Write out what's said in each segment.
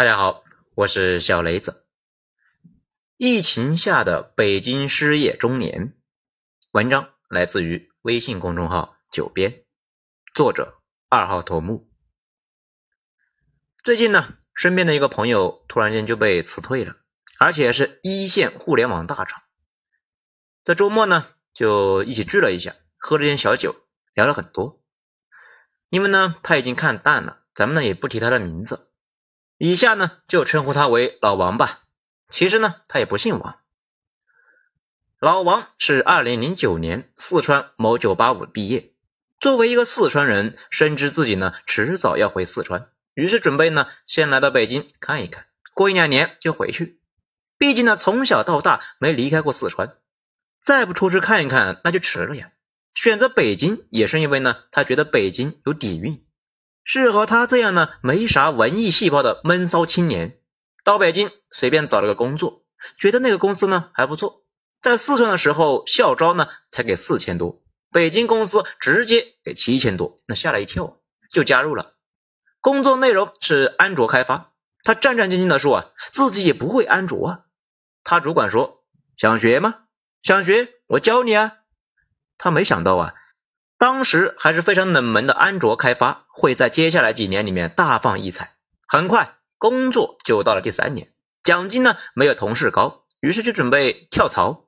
大家好，我是小雷子。疫情下的北京失业中年，文章来自于微信公众号“九编”，作者二号头目。最近呢，身边的一个朋友突然间就被辞退了，而且是一线互联网大厂。在周末呢，就一起聚了一下，喝了点小酒，聊了很多。因为呢，他已经看淡了，咱们呢也不提他的名字。以下呢就称呼他为老王吧。其实呢他也不姓王。老王是二零零九年四川某九八五毕业。作为一个四川人，深知自己呢迟早要回四川，于是准备呢先来到北京看一看，过一两年就回去。毕竟呢从小到大没离开过四川，再不出去看一看那就迟了呀。选择北京也是因为呢他觉得北京有底蕴。适合他这样呢没啥文艺细胞的闷骚青年，到北京随便找了个工作，觉得那个公司呢还不错。在四川的时候校招呢才给四千多，北京公司直接给七千多，那吓了一跳，就加入了。工作内容是安卓开发，他战战兢兢的说啊，自己也不会安卓啊。他主管说想学吗？想学，我教你啊。他没想到啊。当时还是非常冷门的安卓开发，会在接下来几年里面大放异彩。很快，工作就到了第三年，奖金呢没有同事高，于是就准备跳槽。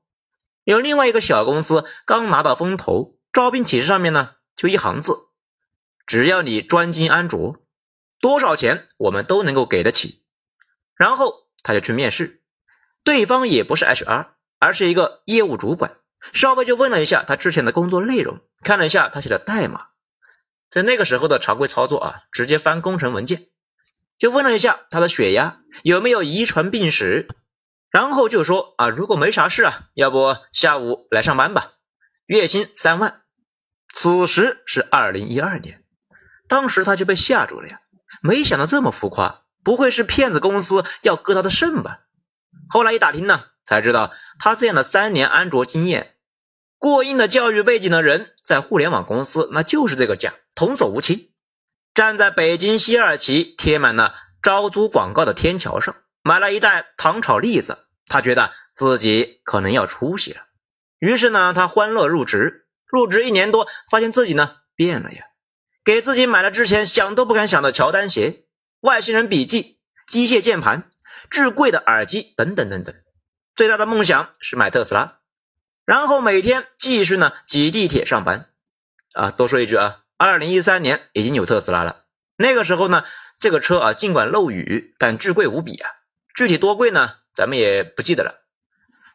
有另外一个小公司刚拿到风投，招聘启事上面呢就一行字：只要你专精安卓，多少钱我们都能够给得起。然后他就去面试，对方也不是 HR，而是一个业务主管。稍微就问了一下他之前的工作内容，看了一下他写的代码，在那个时候的常规操作啊，直接翻工程文件，就问了一下他的血压有没有遗传病史，然后就说啊，如果没啥事啊，要不下午来上班吧，月薪三万。此时是二零一二年，当时他就被吓住了呀，没想到这么浮夸，不会是骗子公司要割他的肾吧？后来一打听呢，才知道他这样的三年安卓经验。过硬的教育背景的人，在互联网公司那就是这个价，童叟无欺。站在北京西二旗贴满了招租广告的天桥上，买了一袋糖炒栗子。他觉得自己可能要出息了，于是呢，他欢乐入职。入职一年多，发现自己呢变了呀，给自己买了之前想都不敢想的乔丹鞋、外星人笔记、机械键盘、至贵的耳机等等等等。最大的梦想是买特斯拉。然后每天继续呢挤地铁上班，啊，多说一句啊，二零一三年已经有特斯拉了。那个时候呢，这个车啊尽管漏雨，但巨贵无比啊。具体多贵呢，咱们也不记得了。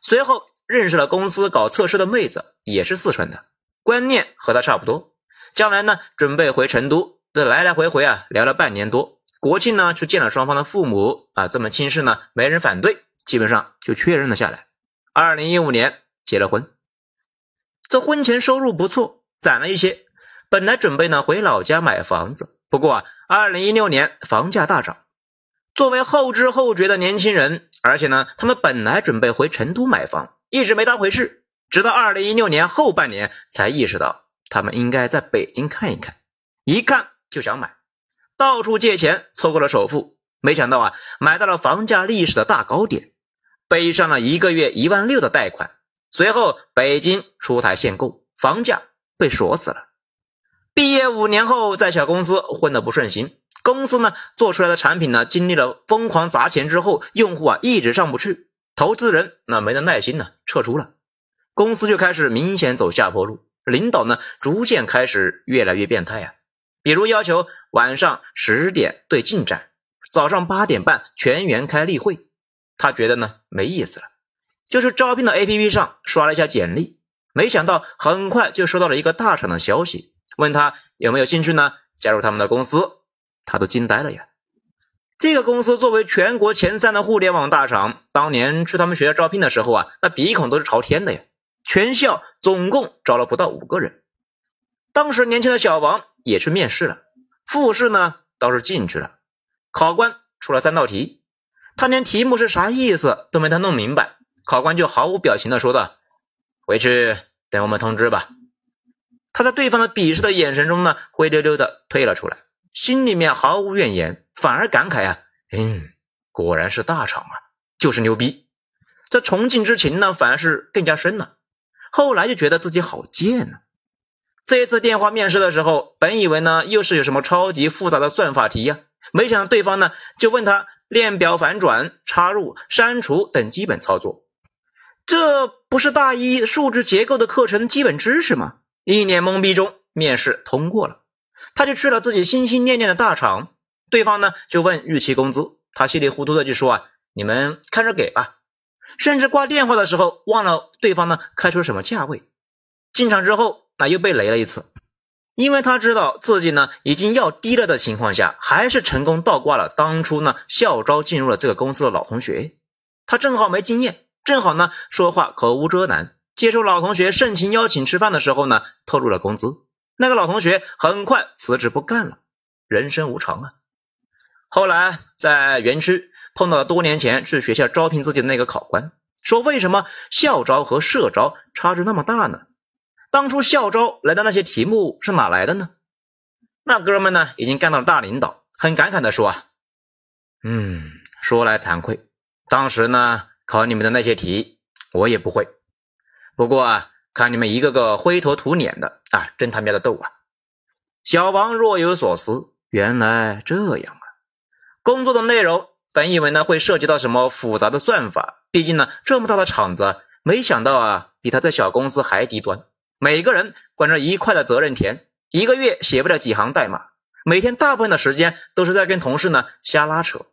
随后认识了公司搞测试的妹子，也是四川的，观念和他差不多。将来呢准备回成都，这来来回回啊聊了半年多。国庆呢去见了双方的父母啊，这门亲事呢没人反对，基本上就确认了下来。二零一五年。结了婚，这婚前收入不错，攒了一些。本来准备呢回老家买房子，不过啊，二零一六年房价大涨。作为后知后觉的年轻人，而且呢，他们本来准备回成都买房，一直没当回事。直到二零一六年后半年，才意识到他们应该在北京看一看。一看就想买，到处借钱凑够了首付，没想到啊，买到了房价历史的大高点，背上了一个月一万六的贷款。随后，北京出台限购，房价被锁死了。毕业五年后，在小公司混得不顺心，公司呢做出来的产品呢，经历了疯狂砸钱之后，用户啊一直上不去，投资人那没了耐心呢，撤出了，公司就开始明显走下坡路。领导呢逐渐开始越来越变态啊，比如要求晚上十点对进展，早上八点半全员开例会，他觉得呢没意思了。就是招聘的 A P P 上刷了一下简历，没想到很快就收到了一个大厂的消息，问他有没有兴趣呢？加入他们的公司，他都惊呆了呀！这个公司作为全国前三的互联网大厂，当年去他们学校招聘的时候啊，那鼻孔都是朝天的呀！全校总共招了不到五个人。当时年轻的小王也去面试了，复试呢倒是进去了，考官出了三道题，他连题目是啥意思都没他弄明白。考官就毫无表情的说道：“回去等我们通知吧。”他在对方的鄙视的眼神中呢，灰溜溜的退了出来，心里面毫无怨言，反而感慨啊：“嗯，果然是大厂啊，就是牛逼。这崇敬之情呢，反而是更加深了。后来就觉得自己好贱呢。这一次电话面试的时候，本以为呢又是有什么超级复杂的算法题呀，没想到对方呢就问他链表反转、插入、删除等基本操作。这不是大一数据结构的课程基本知识吗？一脸懵逼中，面试通过了，他就去了自己心心念念的大厂。对方呢就问预期工资，他稀里糊涂的就说啊，你们看着给吧。甚至挂电话的时候忘了对方呢开出什么价位。进场之后。那又被雷了一次，因为他知道自己呢已经要低了的情况下，还是成功倒挂了当初呢校招进入了这个公司的老同学。他正好没经验，正好呢说话口无遮拦，接受老同学盛情邀请吃饭的时候呢透露了工资。那个老同学很快辞职不干了，人生无常啊。后来在园区碰到了多年前去学校招聘自己的那个考官，说为什么校招和社招差距那么大呢？当初校招来的那些题目是哪来的呢？那哥们呢，已经干到了大领导，很感慨的说啊，嗯，说来惭愧，当时呢考你们的那些题我也不会，不过啊，看你们一个个灰头土脸的啊，真他喵的逗啊！小王若有所思，原来这样啊！工作的内容本以为呢会涉及到什么复杂的算法，毕竟呢这么大的厂子，没想到啊比他在小公司还低端。每个人管着一块的责任田，一个月写不了几行代码，每天大部分的时间都是在跟同事呢瞎拉扯。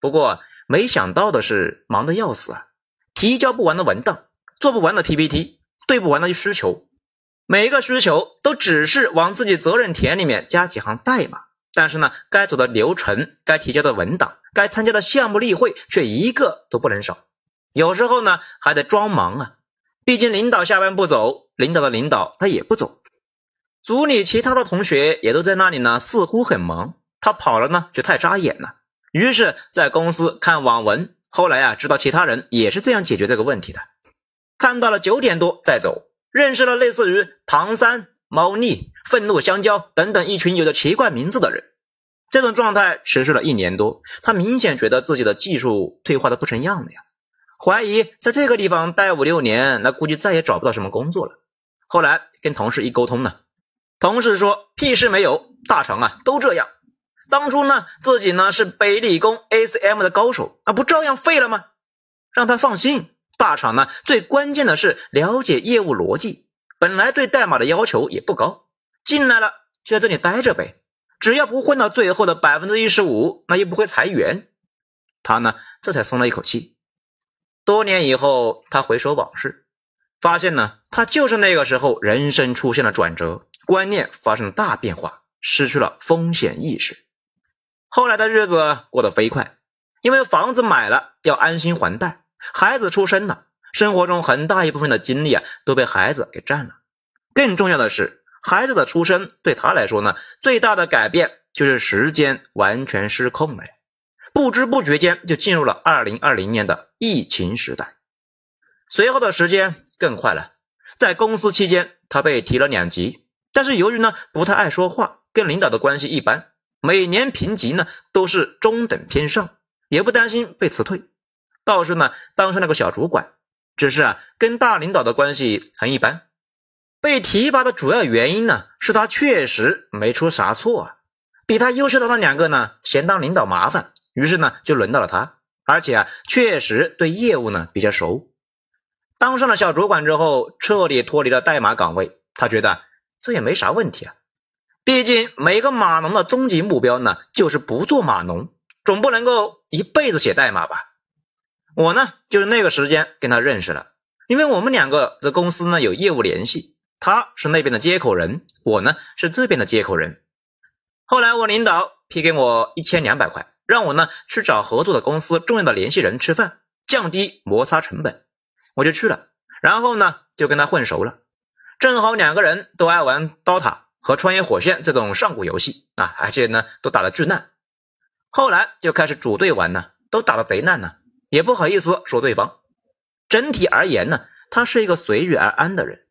不过没想到的是，忙得要死啊！提交不完的文档，做不完的 PPT，对不完的需求，每一个需求都只是往自己责任田里面加几行代码，但是呢，该走的流程、该提交的文档、该参加的项目例会却一个都不能少。有时候呢，还得装忙啊，毕竟领导下班不走。领导的领导他也不走，组里其他的同学也都在那里呢，似乎很忙。他跑了呢，就太扎眼了。于是，在公司看网文，后来啊，知道其他人也是这样解决这个问题的。看到了九点多再走，认识了类似于唐三、猫腻、愤怒香蕉等等一群有着奇怪名字的人。这种状态持续了一年多，他明显觉得自己的技术退化的不成样了呀，怀疑在这个地方待五六年，那估计再也找不到什么工作了。后来跟同事一沟通呢，同事说屁事没有，大厂啊都这样。当初呢自己呢是北理工 ACM 的高手，那不照样废了吗？让他放心，大厂呢最关键的是了解业务逻辑，本来对代码的要求也不高，进来了就在这里待着呗，只要不混到最后的百分之一十五，那又不会裁员。他呢这才松了一口气。多年以后，他回首往事。发现呢，他就是那个时候人生出现了转折，观念发生了大变化，失去了风险意识。后来的日子过得飞快，因为房子买了要安心还贷，孩子出生了，生活中很大一部分的精力啊都被孩子给占了。更重要的是，孩子的出生对他来说呢，最大的改变就是时间完全失控了，不知不觉间就进入了二零二零年的疫情时代。随后的时间更快了，在公司期间，他被提了两级，但是由于呢不太爱说话，跟领导的关系一般，每年评级呢都是中等偏上，也不担心被辞退，倒是呢当上了个小主管，只是啊跟大领导的关系很一般。被提拔的主要原因呢是他确实没出啥错啊，比他优秀的那两个呢嫌当领导麻烦，于是呢就轮到了他，而且啊确实对业务呢比较熟。当上了小主管之后，彻底脱离了代码岗位。他觉得这也没啥问题啊，毕竟每个码农的终极目标呢，就是不做码农，总不能够一辈子写代码吧。我呢，就是那个时间跟他认识了，因为我们两个在公司呢有业务联系，他是那边的接口人，我呢是这边的接口人。后来我领导批给我一千两百块，让我呢去找合作的公司重要的联系人吃饭，降低摩擦成本。我就去了，然后呢，就跟他混熟了。正好两个人都爱玩刀塔和穿越火线这种上古游戏啊，而且呢，都打得巨烂。后来就开始组队玩呢，都打得贼烂呢，也不好意思说对方。整体而言呢，他是一个随遇而安的人，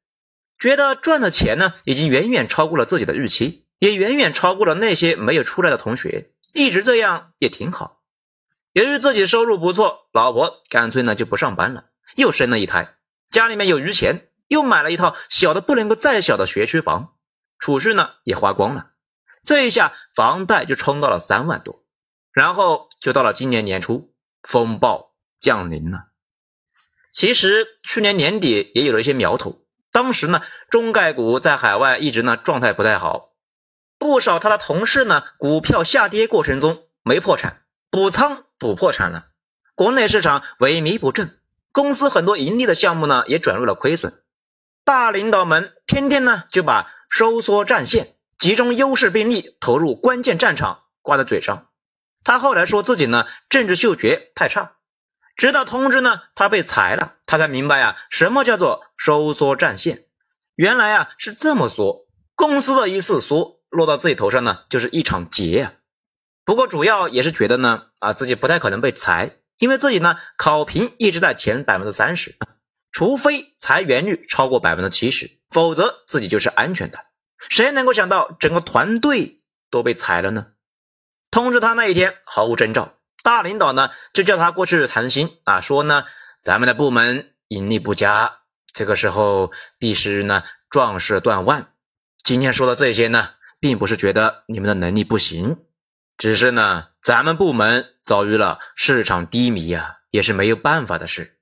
觉得赚的钱呢，已经远远超过了自己的预期，也远远超过了那些没有出来的同学。一直这样也挺好。由于自己收入不错，老婆干脆呢就不上班了，又生了一胎，家里面有余钱，又买了一套小的不能够再小的学区房，储蓄呢也花光了，这一下房贷就冲到了三万多，然后就到了今年年初，风暴降临了。其实去年年底也有了一些苗头，当时呢中概股在海外一直呢状态不太好，不少他的同事呢股票下跌过程中没破产，补仓。补破产了，国内市场萎靡不振，公司很多盈利的项目呢也转入了亏损。大领导们天天呢就把收缩战线、集中优势兵力投入关键战场挂在嘴上。他后来说自己呢政治嗅觉太差，直到通知呢他被裁了，他才明白啊什么叫做收缩战线。原来啊是这么缩，公司的一次缩落到自己头上呢就是一场劫啊。不过主要也是觉得呢，啊自己不太可能被裁，因为自己呢考评一直在前百分之三十，除非裁员率超过百分之七十，否则自己就是安全的。谁能够想到整个团队都被裁了呢？通知他那一天毫无征兆，大领导呢就叫他过去谈心啊，说呢咱们的部门盈利不佳，这个时候必须呢壮士断腕。今天说的这些呢，并不是觉得你们的能力不行。只是呢，咱们部门遭遇了市场低迷呀，也是没有办法的事。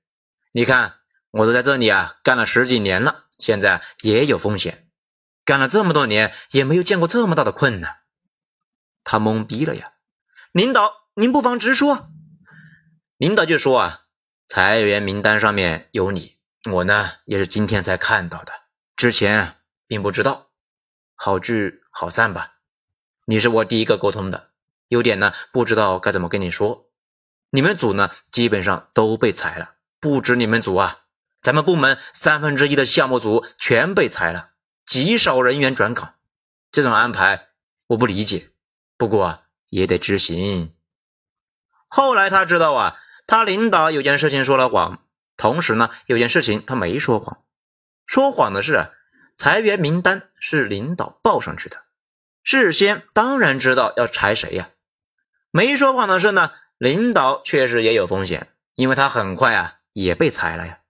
你看，我都在这里啊干了十几年了，现在也有风险，干了这么多年也没有见过这么大的困难。他懵逼了呀！领导，您不妨直说。领导就说啊，裁员名单上面有你，我呢也是今天才看到的，之前并不知道。好聚好散吧，你是我第一个沟通的。有点呢，不知道该怎么跟你说。你们组呢，基本上都被裁了，不止你们组啊，咱们部门三分之一的项目组全被裁了，极少人员转岗。这种安排我不理解，不过也得执行。后来他知道啊，他领导有件事情说了谎，同时呢，有件事情他没说谎。说谎的是，裁员名单是领导报上去的，事先当然知道要裁谁呀。没说谎的是呢，领导确实也有风险，因为他很快啊也被裁了呀。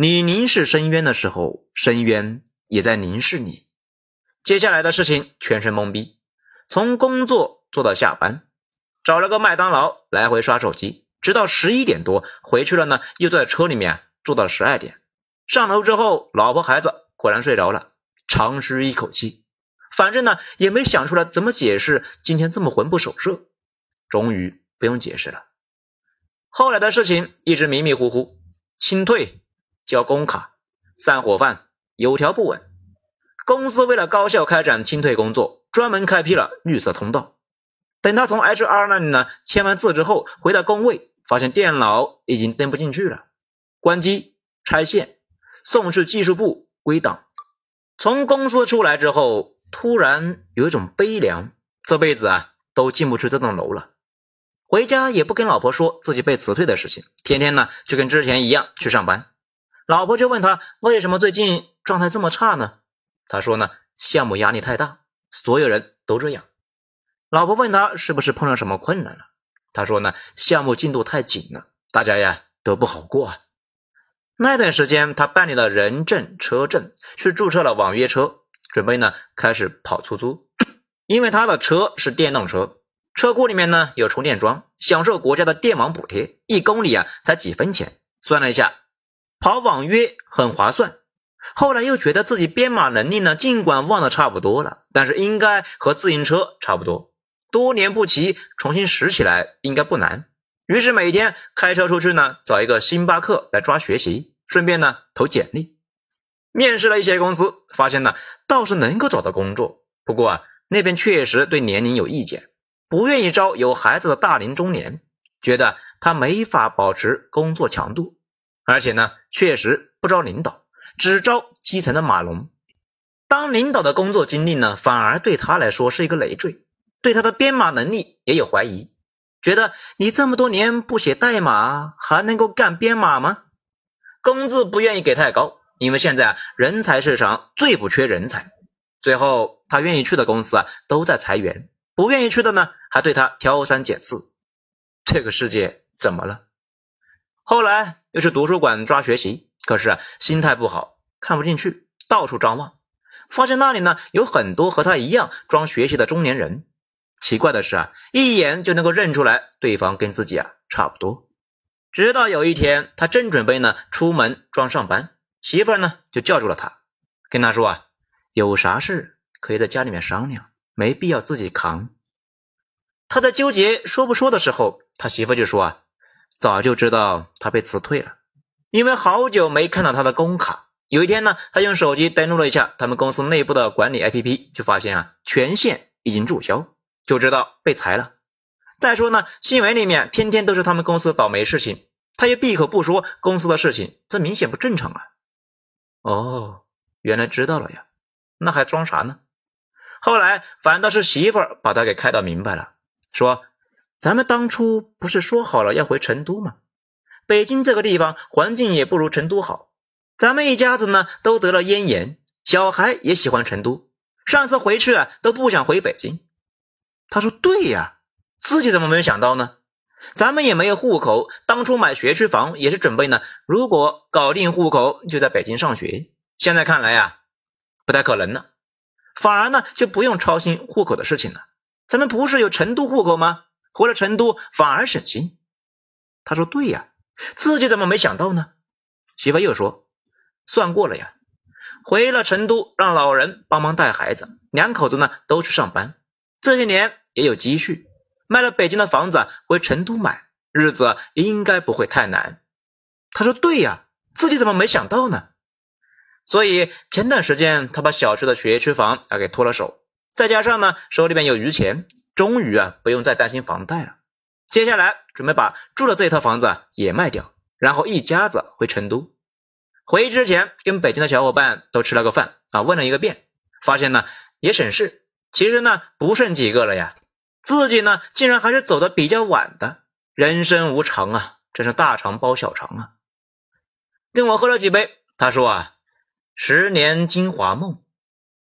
你凝视深渊的时候，深渊也在凝视你。接下来的事情全身懵逼，从工作做到下班，找了个麦当劳来回刷手机，直到十一点多回去了呢，又在车里面住到十二点。上楼之后，老婆孩子果然睡着了，长吁一口气。反正呢，也没想出来怎么解释今天这么魂不守舍。终于不用解释了。后来的事情一直迷迷糊糊。清退、交工卡、散伙饭，有条不紊。公司为了高效开展清退工作，专门开辟了绿色通道。等他从 HR 那里呢签完字之后，回到工位，发现电脑已经登不进去了。关机、拆线、送去技术部归档。从公司出来之后。突然有一种悲凉，这辈子啊都进不去这栋楼了。回家也不跟老婆说自己被辞退的事情，天天呢就跟之前一样去上班。老婆就问他为什么最近状态这么差呢？他说呢项目压力太大，所有人都这样。老婆问他是不是碰上什么困难了？他说呢项目进度太紧了，大家呀都不好过。啊。那段时间他办理了人证车证，去注册了网约车。准备呢，开始跑出租，因为他的车是电动车，车库里面呢有充电桩，享受国家的电网补贴，一公里啊才几分钱。算了一下，跑网约很划算。后来又觉得自己编码能力呢，尽管忘得差不多了，但是应该和自行车差不多，多年不骑，重新拾起来应该不难。于是每天开车出去呢，找一个星巴克来抓学习，顺便呢投简历。面试了一些公司，发现呢倒是能够找到工作，不过啊那边确实对年龄有意见，不愿意招有孩子的大龄中年，觉得他没法保持工作强度，而且呢确实不招领导，只招基层的码农。当领导的工作经历呢，反而对他来说是一个累赘，对他的编码能力也有怀疑，觉得你这么多年不写代码，还能够干编码吗？工资不愿意给太高。因为现在啊，人才市场最不缺人才。最后，他愿意去的公司啊，都在裁员；不愿意去的呢，还对他挑三拣四。这个世界怎么了？后来又去图书馆抓学习，可是啊，心态不好，看不进去，到处张望，发现那里呢有很多和他一样装学习的中年人。奇怪的是啊，一眼就能够认出来对方跟自己啊差不多。直到有一天，他正准备呢出门装上班，媳妇呢就叫住了他，跟他说啊，有啥事可以在家里面商量，没必要自己扛。他在纠结说不说的时候，他媳妇就说啊。早就知道他被辞退了，因为好久没看到他的工卡。有一天呢，他用手机登录了一下他们公司内部的管理 APP，就发现啊，权限已经注销，就知道被裁了。再说呢，新闻里面天天都是他们公司倒霉事情，他又闭口不说公司的事情，这明显不正常啊！哦，原来知道了呀，那还装啥呢？后来反倒是媳妇儿把他给开导明白了，说。咱们当初不是说好了要回成都吗？北京这个地方环境也不如成都好。咱们一家子呢都得了咽炎，小孩也喜欢成都。上次回去啊都不想回北京。他说：“对呀，自己怎么没有想到呢？咱们也没有户口，当初买学区房也是准备呢，如果搞定户口就在北京上学。现在看来呀，不太可能了。反而呢就不用操心户口的事情了。咱们不是有成都户口吗？”回了成都反而省心，他说：“对呀，自己怎么没想到呢？”媳妇又说：“算过了呀，回了成都让老人帮忙带孩子，两口子呢都去上班，这些年也有积蓄，卖了北京的房子回成都买，日子应该不会太难。”他说：“对呀，自己怎么没想到呢？”所以前段时间他把小区的学区房啊给脱了手，再加上呢手里边有余钱。终于啊，不用再担心房贷了。接下来准备把住的这一套房子也卖掉，然后一家子回成都。回之前跟北京的小伙伴都吃了个饭啊，问了一个遍，发现呢也省事。其实呢不剩几个了呀，自己呢竟然还是走的比较晚的。人生无常啊，真是大肠包小肠啊。跟我喝了几杯，他说啊，十年金华梦，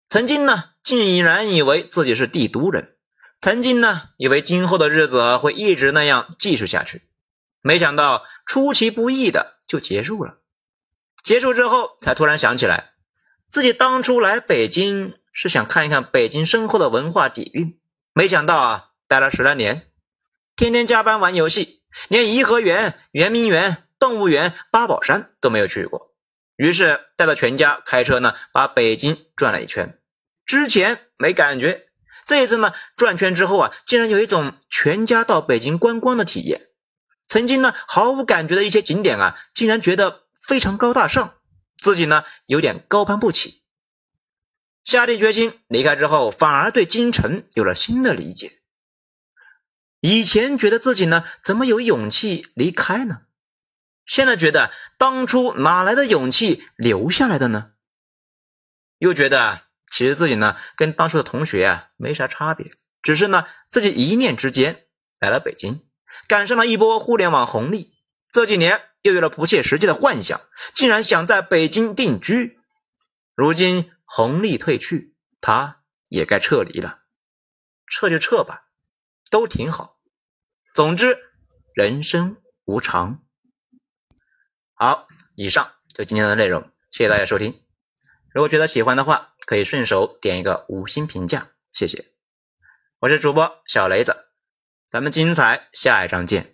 曾经呢竟然以为自己是帝都人。曾经呢，以为今后的日子会一直那样继续下去，没想到出其不意的就结束了。结束之后，才突然想起来，自己当初来北京是想看一看北京深厚的文化底蕴，没想到啊，待了十来年，天天加班玩游戏，连颐和园、圆明园、动物园、八宝山都没有去过。于是带着全家开车呢，把北京转了一圈。之前没感觉。这一次呢，转圈之后啊，竟然有一种全家到北京观光的体验。曾经呢毫无感觉的一些景点啊，竟然觉得非常高大上，自己呢有点高攀不起。下定决心离开之后，反而对京城有了新的理解。以前觉得自己呢怎么有勇气离开呢？现在觉得当初哪来的勇气留下来的呢？又觉得。其实自己呢，跟当初的同学啊没啥差别，只是呢自己一念之间来了北京，赶上了一波互联网红利，这几年又有了不切实际的幻想，竟然想在北京定居。如今红利退去，他也该撤离了，撤就撤吧，都挺好。总之，人生无常。好，以上就今天的内容，谢谢大家收听。如果觉得喜欢的话，可以顺手点一个五星评价，谢谢。我是主播小雷子，咱们精彩下一章见。